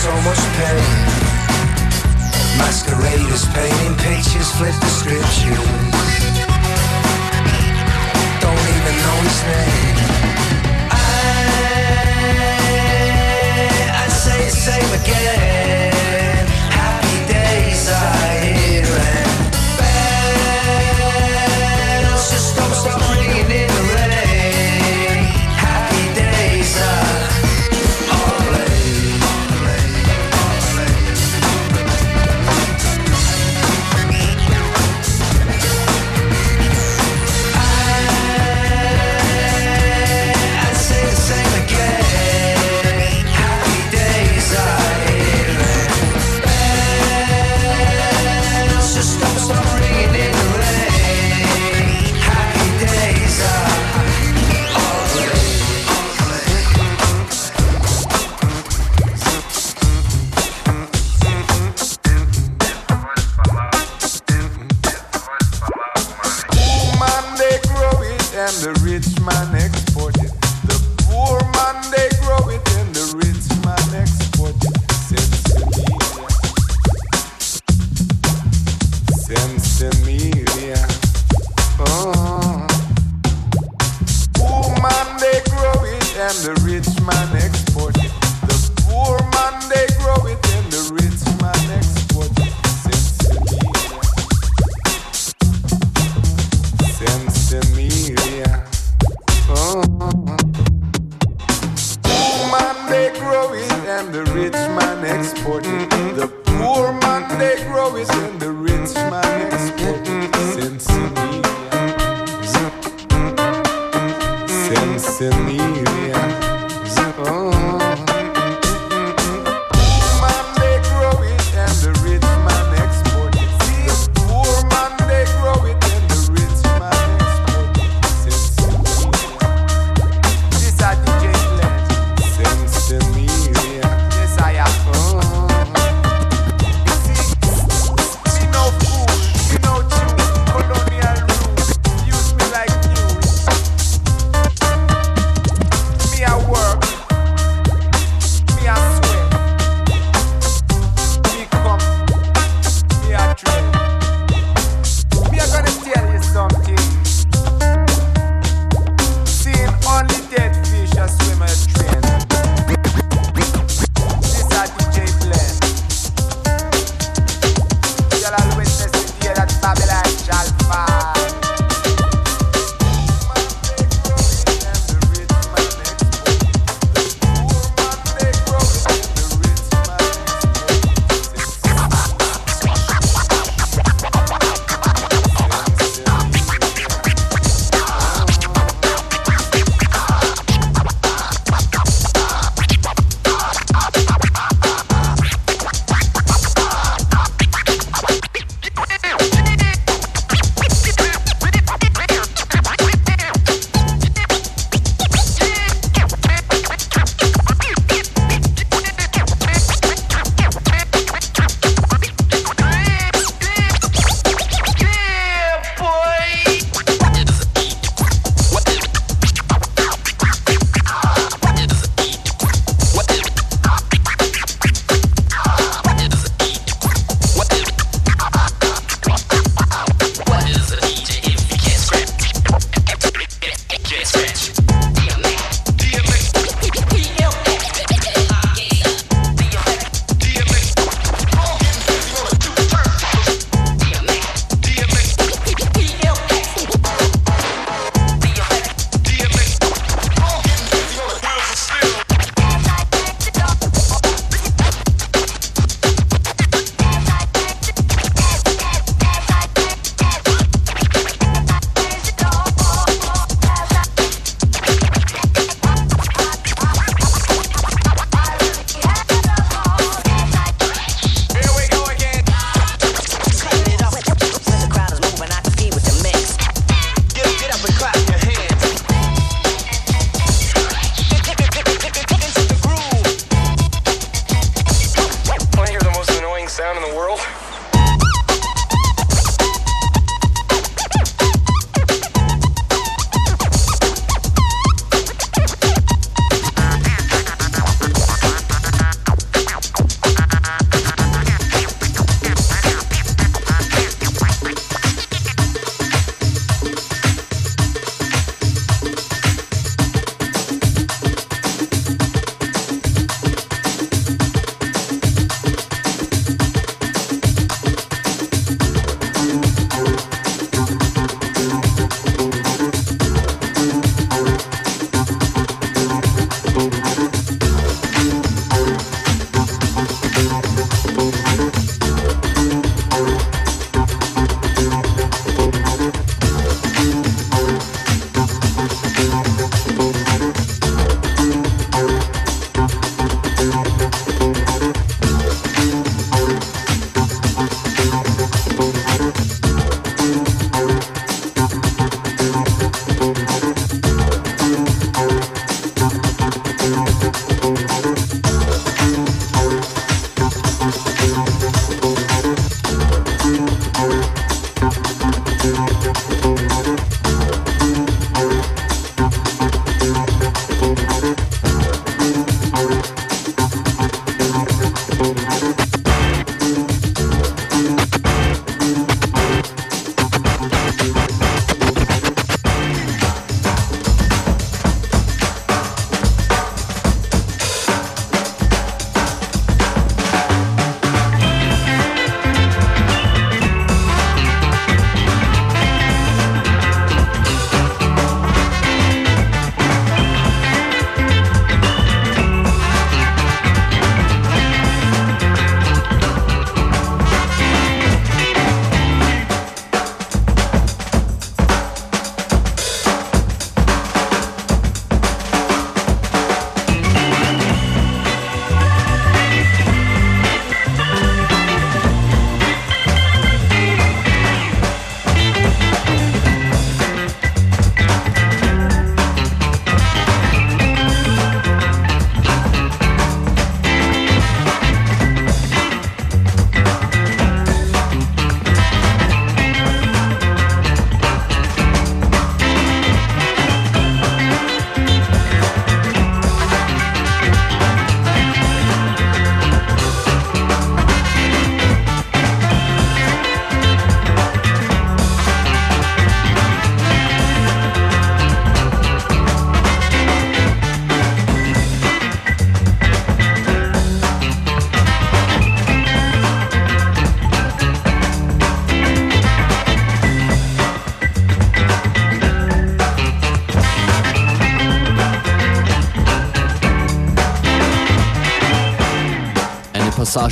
so much pain. Masqueraders painting pictures, flip the script, you don't even know his name. I, I say it, same again.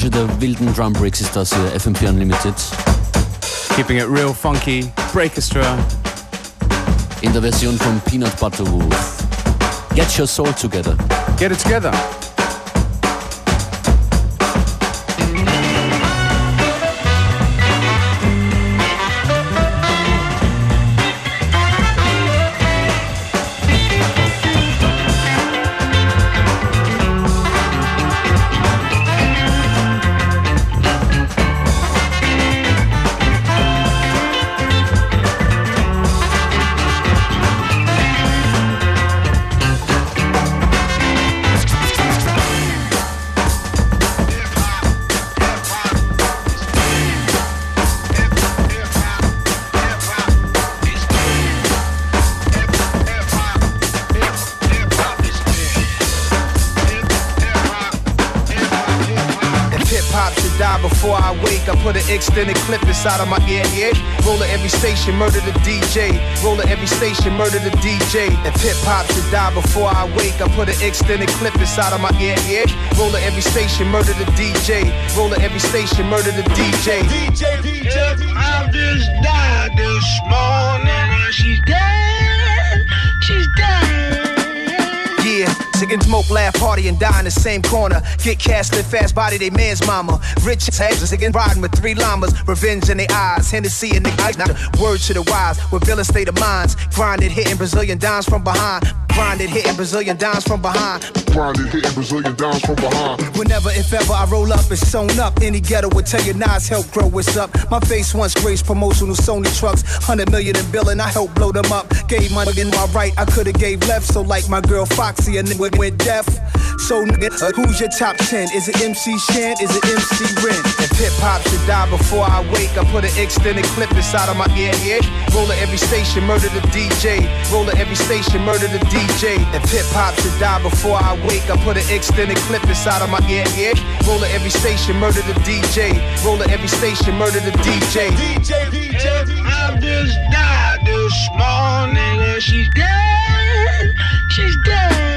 Massage der wilden Drum Breaks ist das hier, FM4 Unlimited. Keeping it real funky, Breakestra. In der Version von Peanut Butter Wolf. Get your soul together. Get it together. Extended clip inside of my ear, yeah. Roll at every station, murder the DJ. Roll at every station, murder the DJ. If hip hop should die before I wake, I put an extended clip inside of my ear, yeah. Roll at every station, murder the DJ. Roll at every station, murder the DJ. DJ, DJ, DJ. I just died this morning and she's dead. She's dead. Yeah, smoke, laugh, party, and die in the same corner. Get cash, live fast, body, they man's mama. Rich sick and riding with three llamas. Revenge in their eyes, Hennessy in the eyes. Now, word to the wise, with villain state of minds. Grinded, hitting Brazilian dimes from behind. Grinded, hitting Brazilian dimes from behind. Grinded, hitting Brazilian dimes from behind. Whenever, if ever, I roll up, it's sewn up. Any ghetto would tell you Nas help grow what's up. My face once graced promotional Sony trucks. 100 million in billing, I helped blow them up. Gave my in my right, I could've gave left. So like my girl Foxy, and then went deaf. So nigga, uh, who's your top 10? Is it MC Shan? Is it MC Ren? If hip hop should die before I wake, I put an extended clip inside of my ear, yeah. Roll at every station, murder the DJ. Roll at every station, murder the DJ. If hip hop should die before I wake, I put an extended clip inside of my ear, yeah. Roll at every station, murder the DJ. Roll at every station, murder the DJ. DJ, DJ, I just died this morning and she's dead. She's dead.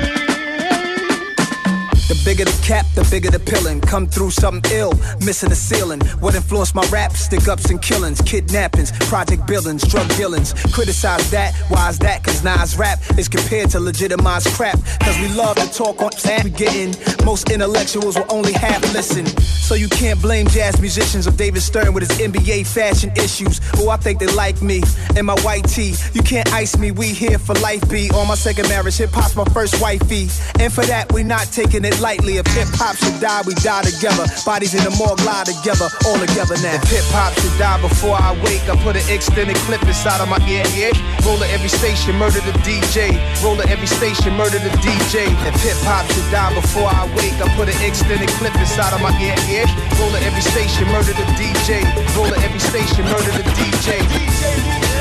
The bigger the cap, the bigger the pillin'. Come through something ill, missing the ceiling. What influenced my rap? Stick ups and killings, kidnappings, project billings, drug dealings. Criticize that, why is that? Cause Nas rap is compared to legitimized crap. Cause we love to talk on and we getting. Most intellectuals will only half listen. So you can't blame jazz musicians or David Stern with his NBA fashion issues. Oh, I think they like me and my white tee. You can't ice me, we here for life, B. On my second marriage, hip hop's my first wifey. And for that, we not taking it lightly. If hip hop should die, we die together. Bodies in the morgue lie together, all together now. If hip hop should die before I wake, I put an extended clip inside of my ear, yeah. Roll at every station, murder the DJ. Roll at every station, murder the DJ. If hip hop should die before I wake, I put an extended clip inside of my ear, yeah. Roll at every station, murder the DJ. Roll at every station, murder the DJ. DJ. rhymes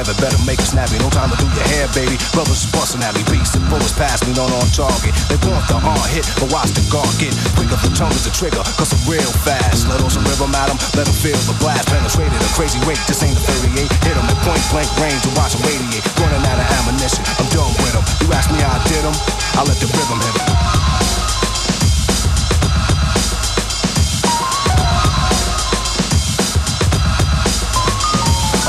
seven, better make it snappy. No time to do your hair, baby. Brothers busting at me. Beats and bullets pass me, not on target. They want the hard hit, but watch the guard get up the tongue is the trigger, cause I'm real fast. Let on some rhythm 'em, let 'em feel the blast. Penetrated a crazy rate, this ain't the 38. Hit 'em at point blank range and watch 'em radiate. Running out of ammunition, I'm done with with 'em. You ask me how I did 'em, I let the rhythm hit 'em.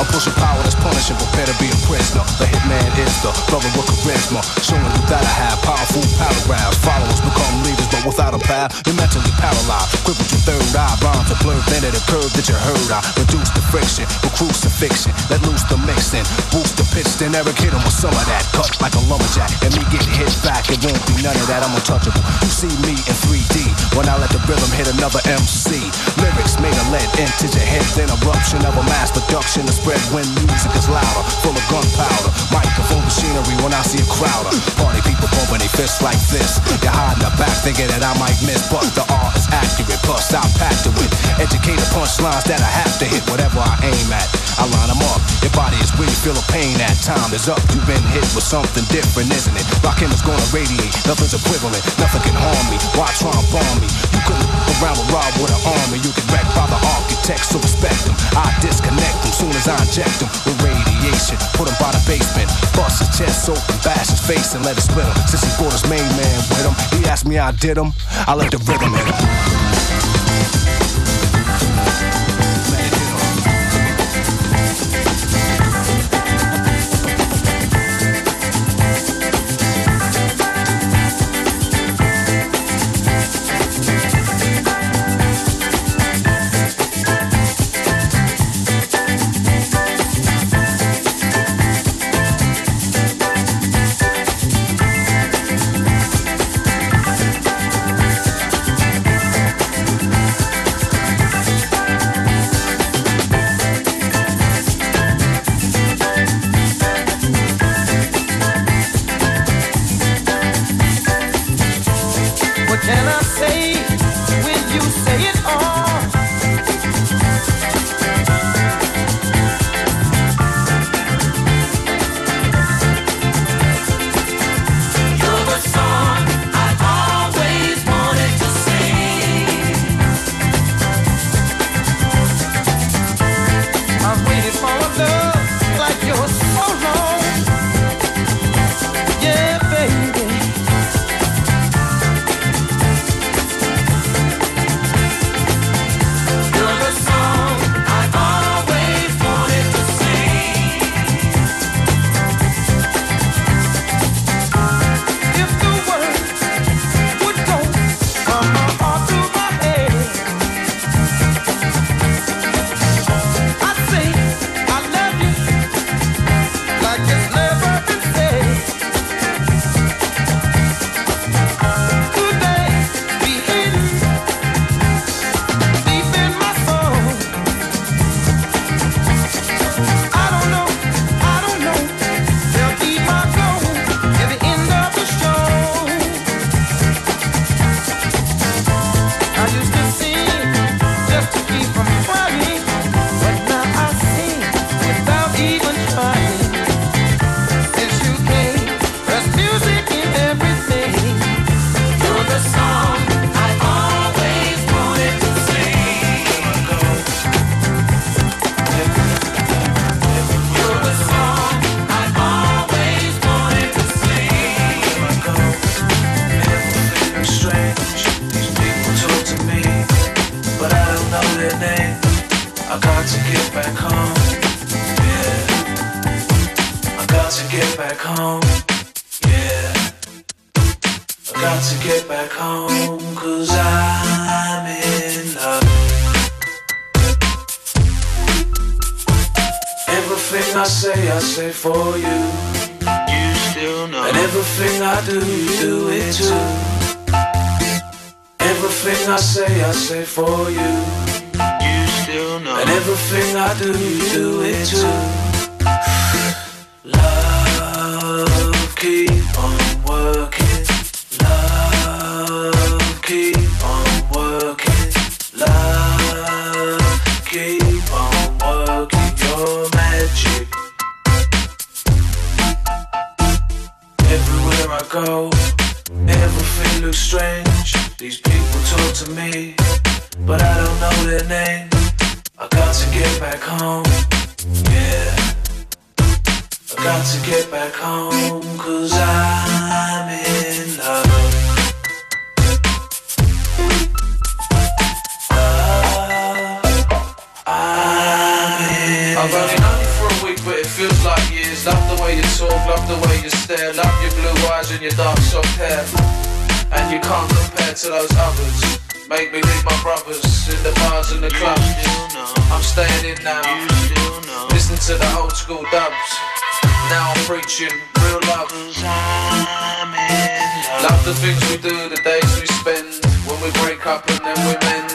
I'm pushing power that's punishing, prepare to be a prisoner. The hitman is the brother with charisma, showing you that I have powerful paragraphs. Followers become leaders, but without a path, you're mentally paralyzed. Crippled your third eye, rhymes are blurred, then at a curve that you heard. I reduce the friction with crucifixion, let loose the mixing, boost the pitch, then Eric hit him with some of that. Cut like a lumberjack, and me get hit back, it won't be none of that. I'm untouchable. You see me in 3D when I let the rhythm hit another MC. Lyrics made of lead into your head, then eruption of a mass production to spread when music is louder, full of gunpowder. Microphone machinery when I see a crowder. Party people bumping their fists like this. You're hiding the back thinking that I might miss, but the art is accurate. Plus, I packed it with educated punchlines that I have to hit whatever I aim at. I line them up. Your body is where you feel a pain at. Time is up. You've been hit with something different, isn't it? Rockin' is gonna radiate. Nothing's equivalent. Nothing can harm me. Why try and bomb me? You couldn't around with Rob with an army. You get wrecked by the architects, so respect them. I disconnect them soon as I inject them with radiation. Put him by the basement. Bust his chest open, bash his face, and let it split him. Since he brought his main man with him, he asked me how I did him. I let the rhythm hit him. What can say, for you. You still know. And everything I do, you do it too. Everything I say, I say for you. You still know. And everything I do, you do it too. Love, keep go, everything looks strange. These people talk to me, but I don't know their name. I got to get back home, yeah. I got to get back home, cause I'm in love. Ah, I've only known you for a week, but it feels like years. Love the way you talk, love the way you stare. Love your blue eyes and your dark soft hair. And you can't compare to those others. Make me leave my brothers in the bars and the clubs. I'm staying in now. Listen to the old school dubs. Now I'm preaching real love. Love the things we do, the days we spend. When we break up and then we mend.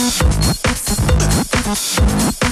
Thank you.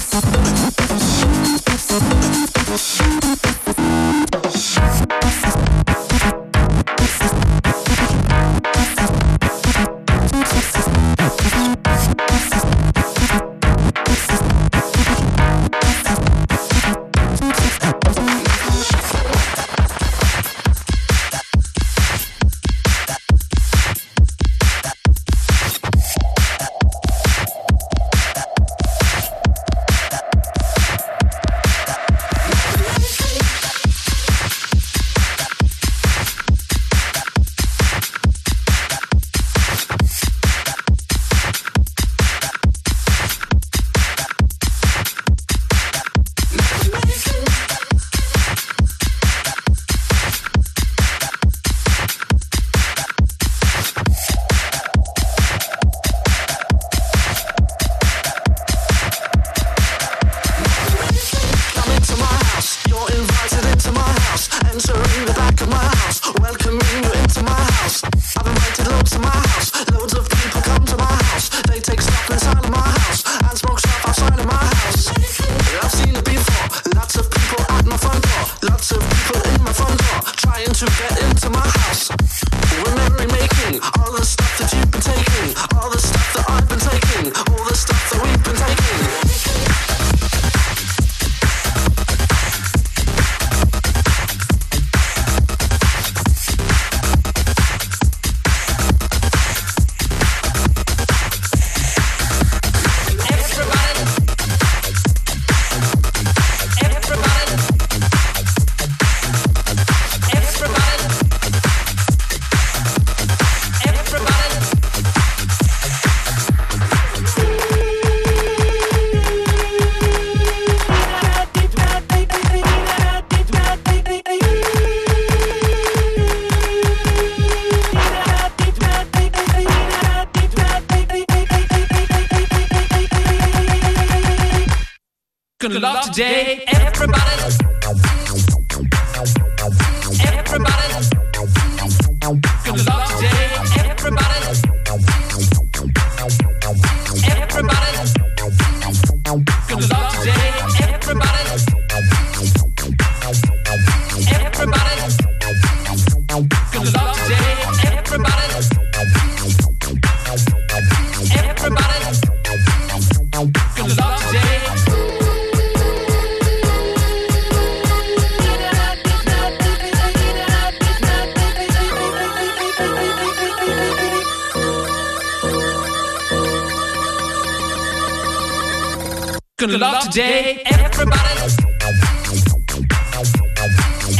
day. Everybody,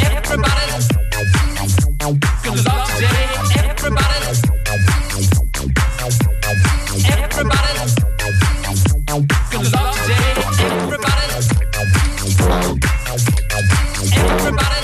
everybody. Everybody. Everybody, everybody.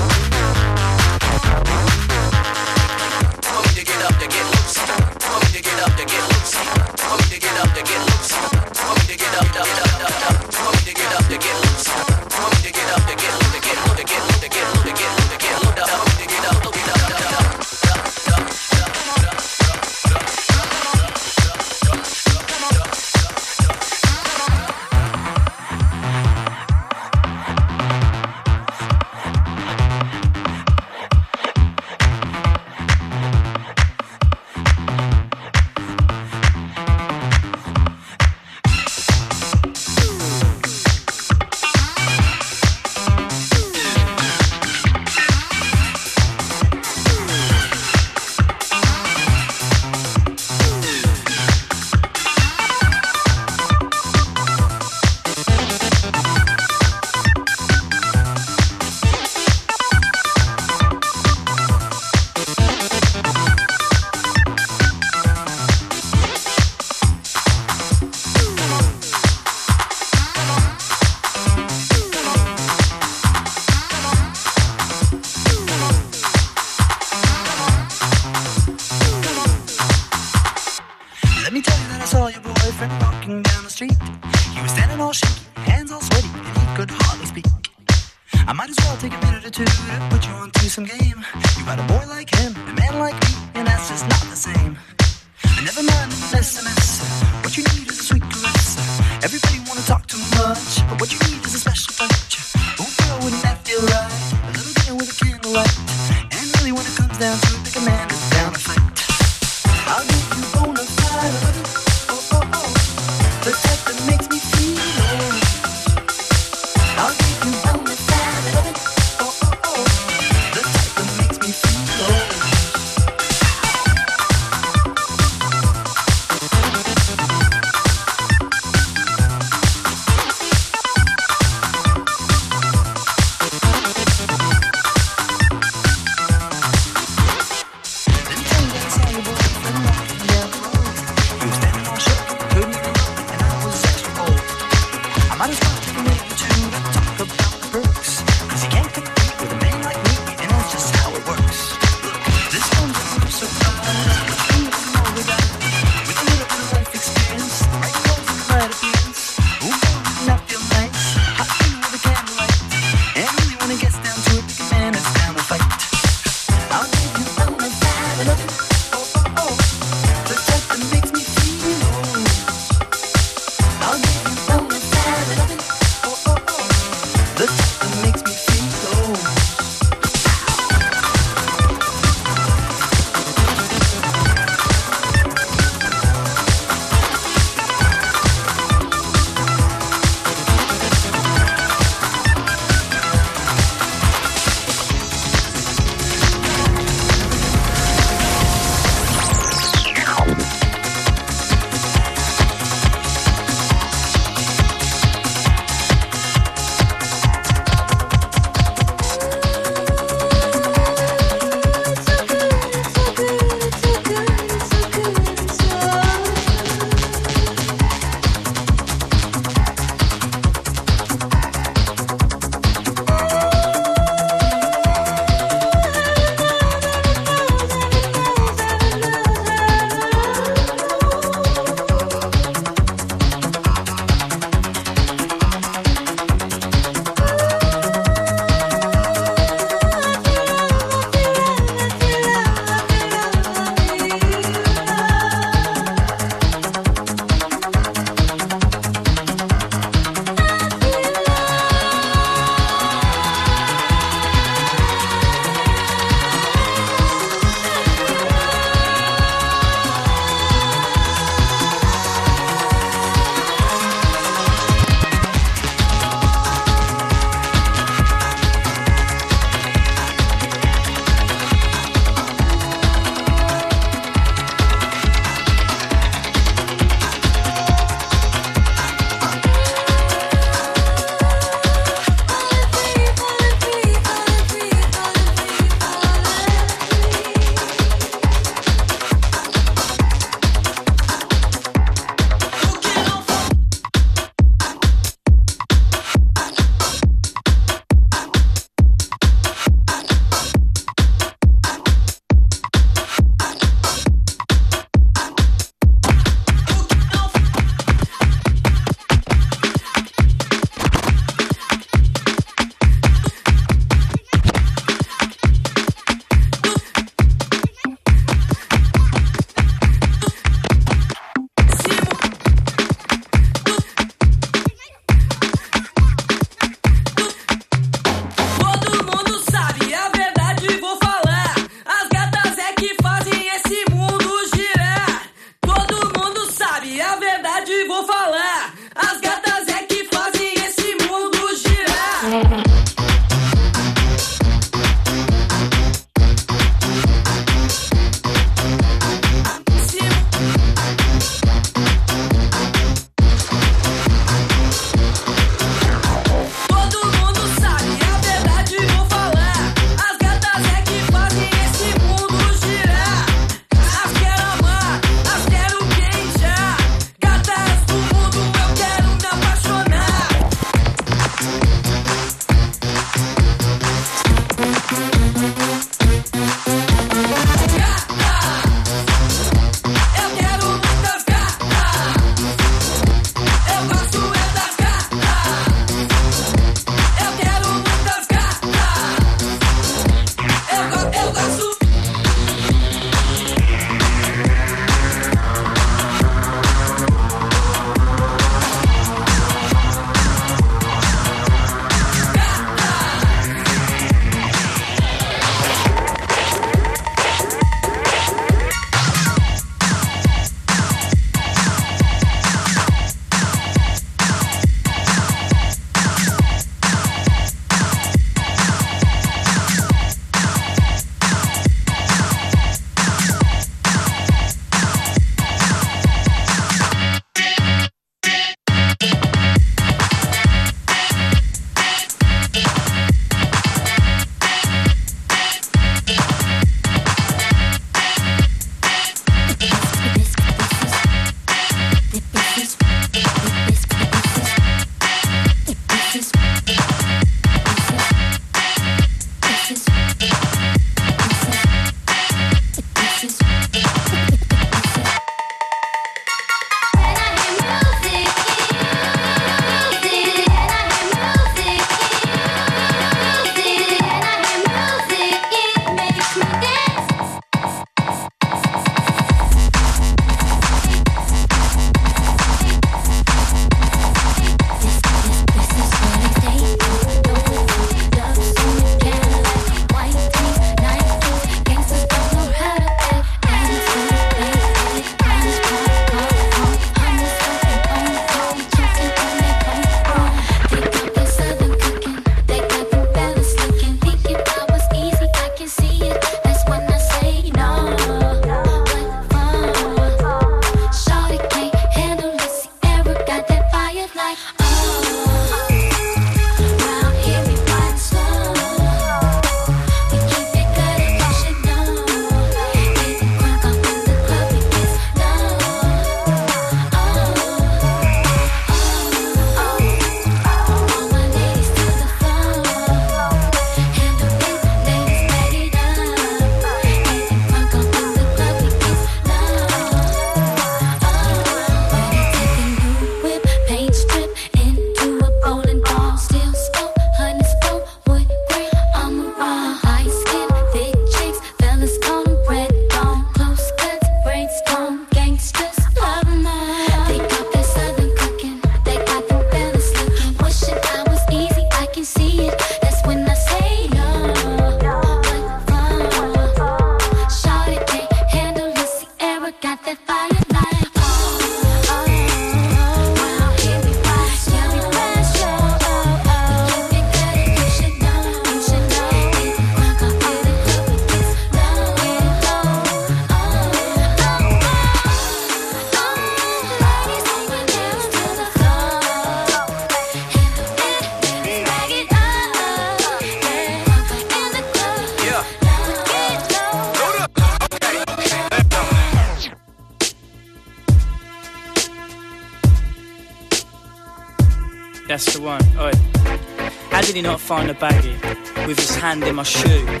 Did he not find the baggie with his hand in my shoe?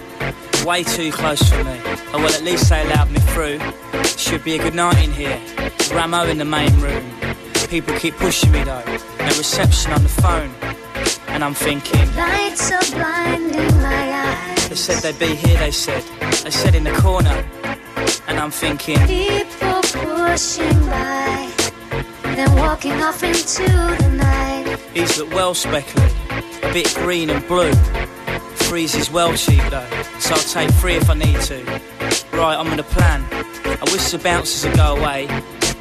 Way too close for me. Oh well, at least they allowed me through. Should be a good night in here. Ramo in the main room. People keep pushing me though. No reception on the phone. And I'm thinking, Lights are blinding my eyes. they said they'd be here, they said. They said in the corner. And I'm thinking, People pushing by, then walking off into the night. These look well speckled, a bit green and blue. Freeze is well cheap though, so I'll take three if I need to. Right, I'm on a plan. I wish the bouncers would go away.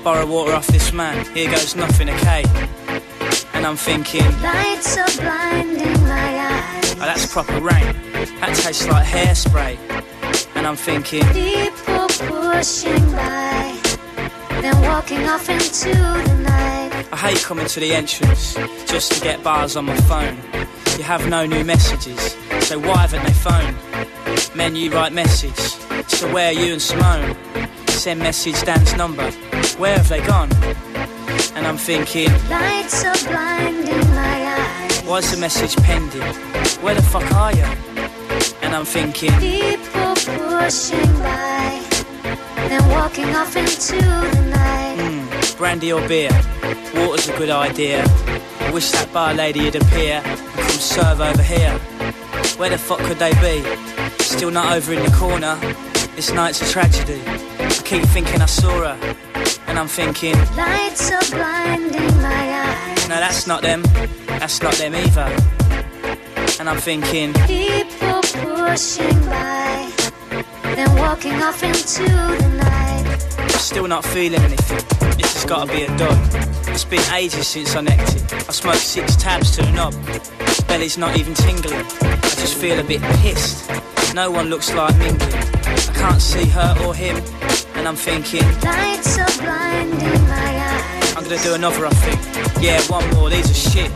Borrow water off this man, here goes nothing, okay? And I'm thinking, Lights are blinding my eyes. oh, that's proper rain. That tastes like hairspray. And I'm thinking, People pushing by, then walking off into the. I hate coming to the entrance just to get bars on my phone. You have no new messages, so why haven't they phoned? Men, you write message, so where are you and Simone? Send message Dan's number, where have they gone? And I'm thinking, Lights are blinding my eyes. why's the message pending? Where the fuck are you? And I'm thinking, People pushing by, then walking off into the. Brandy or beer? Water's a good idea. I wish that bar lady would appear and come serve over here. Where the fuck could they be? Still not over in the corner. This night's a tragedy. I keep thinking I saw her, and I'm thinking, Lights are blinding my eyes. no, that's not them. That's not them either. And I'm thinking, People pushing by, then walking off into the night. Still not feeling anything. This has got to be a dog. It's been ages since I necked it. I smoked six tabs to the knob. Belly's not even tingling. I just feel a bit pissed. No one looks like mingling. I can't see her or him, and I'm thinking Lights are blinding my eyes. I'm gonna do another. I think, yeah, one more. These are shit,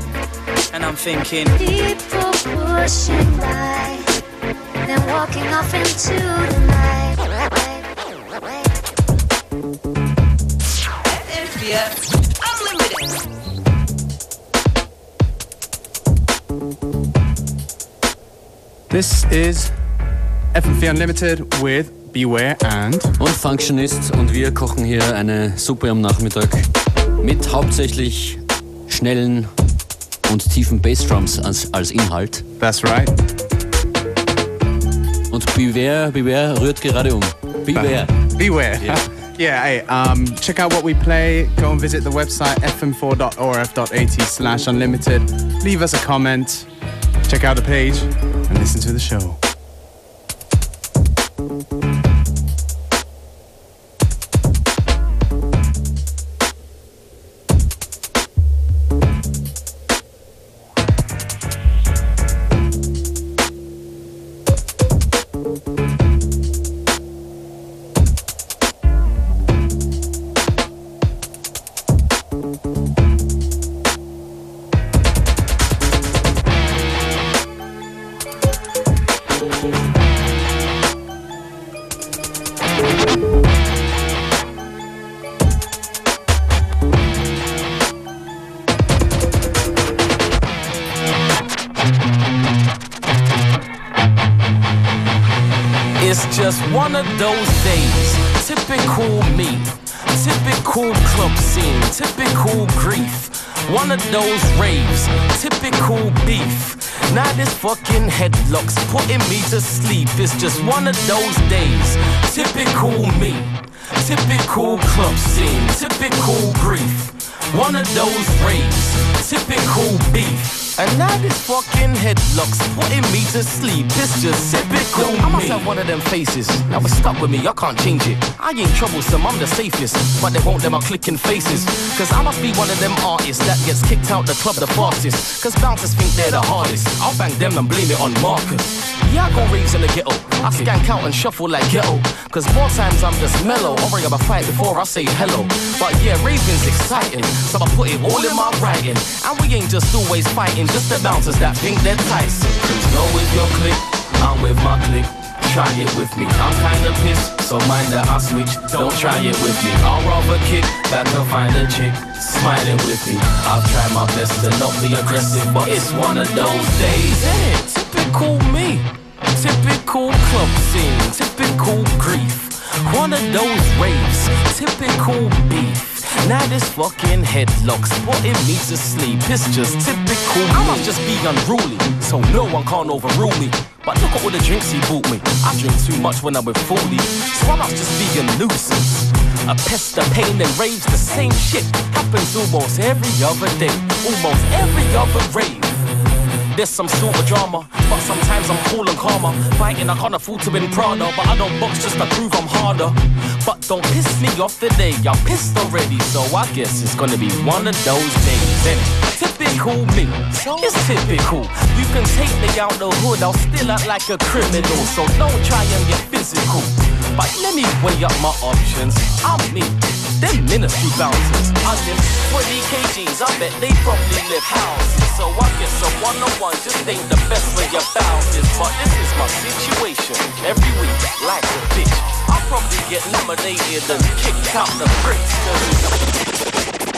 and I'm thinking People pushing by, then walking off into the night. Unlimited. This is FM4 Unlimited with Beware and Und Functionist und wir kochen hier eine Suppe am Nachmittag mit hauptsächlich schnellen und tiefen Bassdrums als, als Inhalt. That's right. Und Beware, Beware rührt gerade um. Beware. Beware. Yeah. Yeah, hey, um, check out what we play. Go and visit the website fm4.orf.at slash unlimited. Leave us a comment. Check out the page and listen to the show. It's just one of those days. Typical me. Typical club scene. Typical grief. One of those raves. Typical beef. Now this fucking headlock's putting me to sleep. It's just one of those days. Typical me. Typical club scene. Typical grief. One of those raves. Typical beef. And now this fucking headlock's putting me to sleep. It's just typical I must me. have one of them faces. Now it's stuck with me, I can't change it. I ain't troublesome, I'm the safest. But they won't let my clicking faces. Cause I must be one of them artists that gets kicked out the club the fastest. Cause bouncers think they're the hardest. I'll bang them and blame it on Marcus. Yeah, I go raves in the ghetto. I skank out and shuffle like ghetto. Cause more times I'm just mellow. I'll bring up a fight before I say hello. But yeah, raving's exciting. So I put it all in my writing. And we ain't just always fighting, just the bouncers that think they're Tyson. Cause know with your click, I'm with my click. try it with me. I'm kinda pissed, so mind that I switch. Don't try it with me. I'll rather kick back and find a chick smiling with me. I've tried my best to not be aggressive, but it's one of those days. Yeah, typical me. Typical club scene, typical grief. One of those raves, typical beef. Now this fucking headlock spotting me to sleep. It's just typical. I must just be unruly, so no one can't overrule me. But look at all the drinks he bought me. I drink too much when I'm with 40, so I must just be a nuisance. A pest, a pain, and raves the same shit. Happens almost every other day, almost every other rave. There's some sort of drama, but sometimes I'm cool and calmer. Fighting, I can't afford to win Prada, but I don't box just to prove I'm harder. But don't piss me off today, I'm pissed already, so I guess it's gonna be one of those days. And typical me, it's typical. You can take me out the hood, I'll still act like a criminal, so don't try and get physical. But let me weigh up my options. I'm me. Them ministry bouncers. I live 20 kgs, I bet they probably live houses. So I guess a one-on-one just ain't the best way about this. But this is my situation. Every week, like a bitch. I'll probably get nominated and kicked out the bricks.